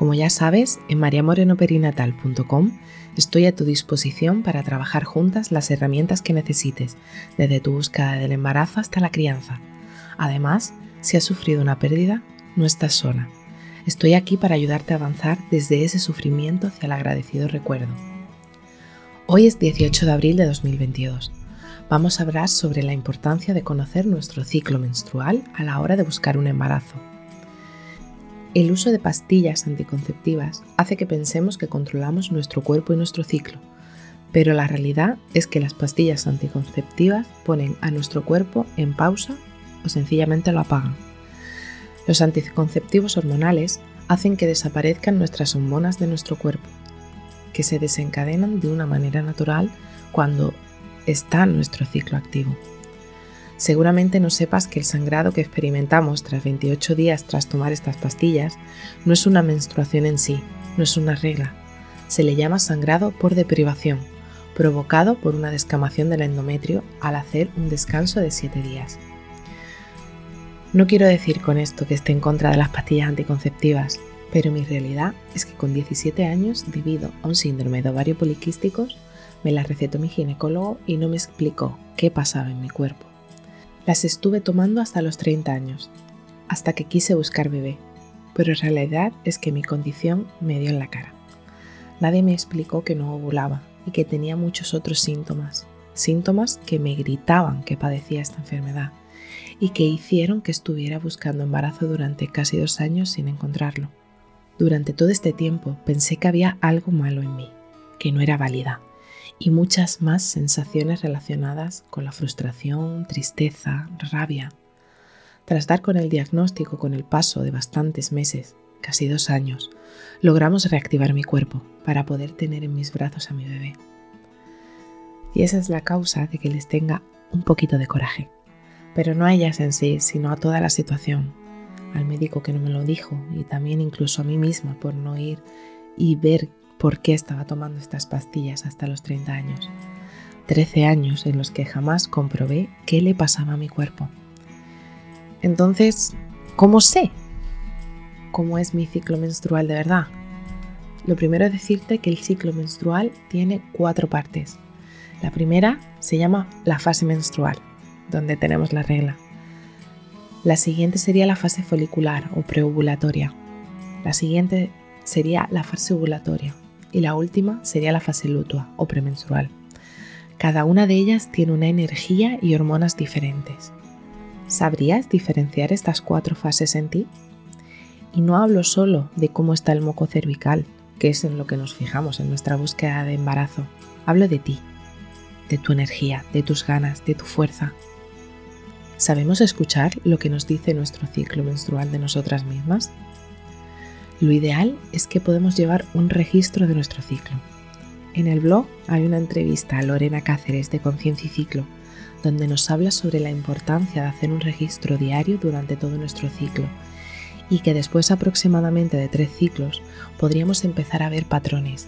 Como ya sabes, en mariamorenoperinatal.com estoy a tu disposición para trabajar juntas las herramientas que necesites, desde tu búsqueda del embarazo hasta la crianza. Además, si has sufrido una pérdida, no estás sola. Estoy aquí para ayudarte a avanzar desde ese sufrimiento hacia el agradecido recuerdo. Hoy es 18 de abril de 2022. Vamos a hablar sobre la importancia de conocer nuestro ciclo menstrual a la hora de buscar un embarazo. El uso de pastillas anticonceptivas hace que pensemos que controlamos nuestro cuerpo y nuestro ciclo, pero la realidad es que las pastillas anticonceptivas ponen a nuestro cuerpo en pausa o sencillamente lo apagan. Los anticonceptivos hormonales hacen que desaparezcan nuestras hormonas de nuestro cuerpo, que se desencadenan de una manera natural cuando está nuestro ciclo activo. Seguramente no sepas que el sangrado que experimentamos tras 28 días tras tomar estas pastillas no es una menstruación en sí, no es una regla. Se le llama sangrado por deprivación, provocado por una descamación del endometrio al hacer un descanso de 7 días. No quiero decir con esto que esté en contra de las pastillas anticonceptivas, pero mi realidad es que con 17 años, debido a un síndrome de ovario poliquísticos, me las recetó mi ginecólogo y no me explicó qué pasaba en mi cuerpo. Las estuve tomando hasta los 30 años, hasta que quise buscar bebé, pero en realidad es que mi condición me dio en la cara. Nadie me explicó que no ovulaba y que tenía muchos otros síntomas, síntomas que me gritaban que padecía esta enfermedad y que hicieron que estuviera buscando embarazo durante casi dos años sin encontrarlo. Durante todo este tiempo pensé que había algo malo en mí, que no era válida, y muchas más sensaciones relacionadas con la frustración, tristeza, rabia. Tras dar con el diagnóstico con el paso de bastantes meses, casi dos años, logramos reactivar mi cuerpo para poder tener en mis brazos a mi bebé. Y esa es la causa de que les tenga un poquito de coraje. Pero no a ellas en sí, sino a toda la situación. Al médico que no me lo dijo y también incluso a mí misma por no ir y ver por qué estaba tomando estas pastillas hasta los 30 años. 13 años en los que jamás comprobé qué le pasaba a mi cuerpo. Entonces, ¿cómo sé cómo es mi ciclo menstrual de verdad? Lo primero es decirte que el ciclo menstrual tiene cuatro partes. La primera se llama la fase menstrual, donde tenemos la regla. La siguiente sería la fase folicular o preovulatoria. La siguiente sería la fase ovulatoria, y la última sería la fase lutua o premenstrual. Cada una de ellas tiene una energía y hormonas diferentes. ¿Sabrías diferenciar estas cuatro fases en ti? Y no hablo solo de cómo está el moco cervical, que es en lo que nos fijamos en nuestra búsqueda de embarazo. Hablo de ti, de tu energía, de tus ganas, de tu fuerza. ¿Sabemos escuchar lo que nos dice nuestro ciclo menstrual de nosotras mismas? Lo ideal es que podemos llevar un registro de nuestro ciclo. En el blog hay una entrevista a Lorena Cáceres de Conciencia y Ciclo, donde nos habla sobre la importancia de hacer un registro diario durante todo nuestro ciclo y que después aproximadamente de tres ciclos podríamos empezar a ver patrones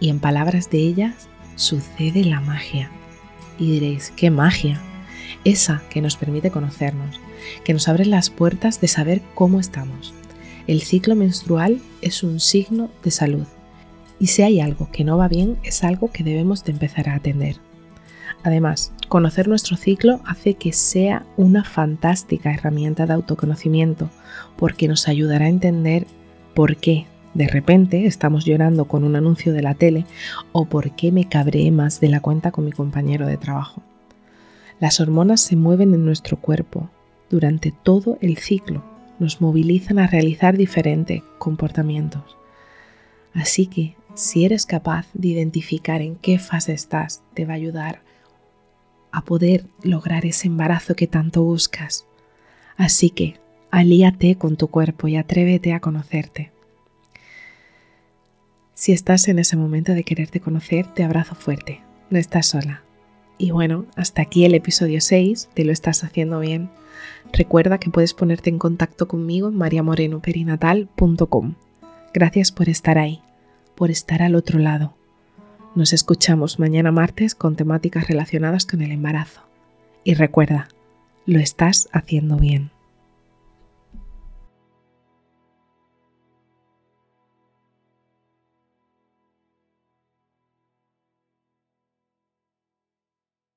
y en palabras de ellas sucede la magia. Y diréis, ¿qué magia? Esa que nos permite conocernos, que nos abre las puertas de saber cómo estamos el ciclo menstrual es un signo de salud y si hay algo que no va bien es algo que debemos de empezar a atender. Además, conocer nuestro ciclo hace que sea una fantástica herramienta de autoconocimiento porque nos ayudará a entender por qué de repente estamos llorando con un anuncio de la tele o por qué me cabré más de la cuenta con mi compañero de trabajo. Las hormonas se mueven en nuestro cuerpo durante todo el ciclo nos movilizan a realizar diferentes comportamientos. Así que si eres capaz de identificar en qué fase estás, te va a ayudar a poder lograr ese embarazo que tanto buscas. Así que alíate con tu cuerpo y atrévete a conocerte. Si estás en ese momento de quererte conocer, te abrazo fuerte. No estás sola. Y bueno, hasta aquí el episodio 6 de Lo estás haciendo bien. Recuerda que puedes ponerte en contacto conmigo en mariamorenoperinatal.com. Gracias por estar ahí, por estar al otro lado. Nos escuchamos mañana martes con temáticas relacionadas con el embarazo. Y recuerda, lo estás haciendo bien.